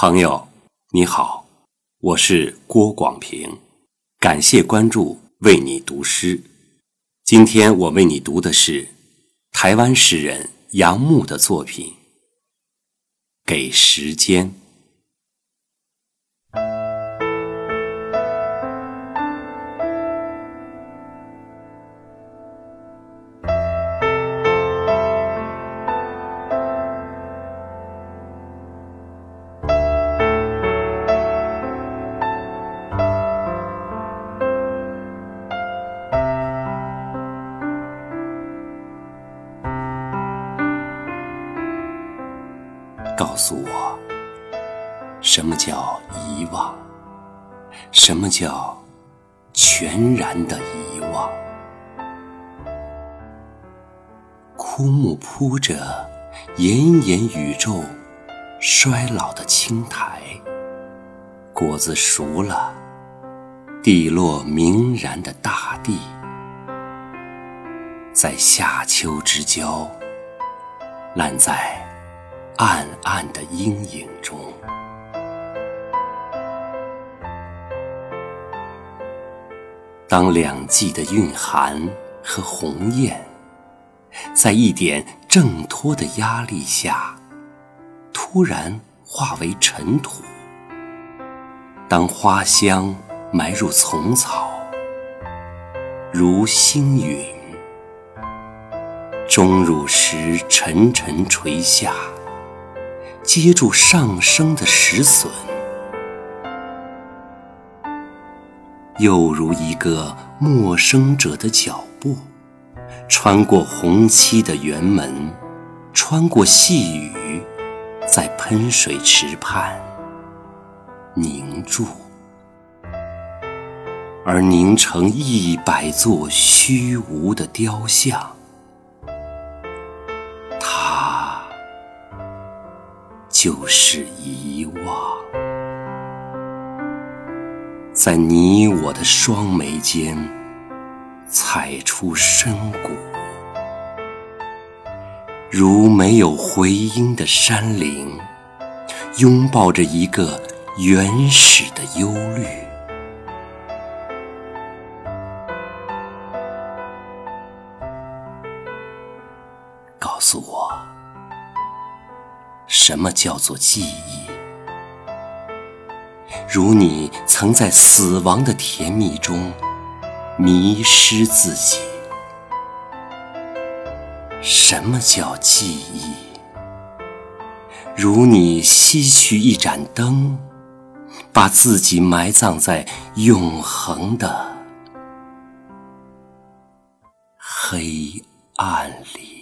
朋友，你好，我是郭广平，感谢关注，为你读诗。今天我为你读的是台湾诗人杨牧的作品《给时间》。告诉我，什么叫遗忘？什么叫全然的遗忘？枯木铺着炎炎宇宙衰老的青苔，果子熟了，地落明然的大地，在夏秋之交，烂在。暗暗的阴影中，当两季的蕴含和鸿雁，在一点挣脱的压力下，突然化为尘土；当花香埋入丛草，如星陨，钟乳石沉沉垂下。接住上升的石笋，又如一个陌生者的脚步，穿过红漆的园门，穿过细雨，在喷水池畔凝住，而凝成一百座虚无的雕像。就是遗忘，在你我的双眉间踩出深谷，如没有回音的山林，拥抱着一个原始的忧虑。告诉我。什么叫做记忆？如你曾在死亡的甜蜜中迷失自己。什么叫记忆？如你吸取一盏灯，把自己埋葬在永恒的黑暗里。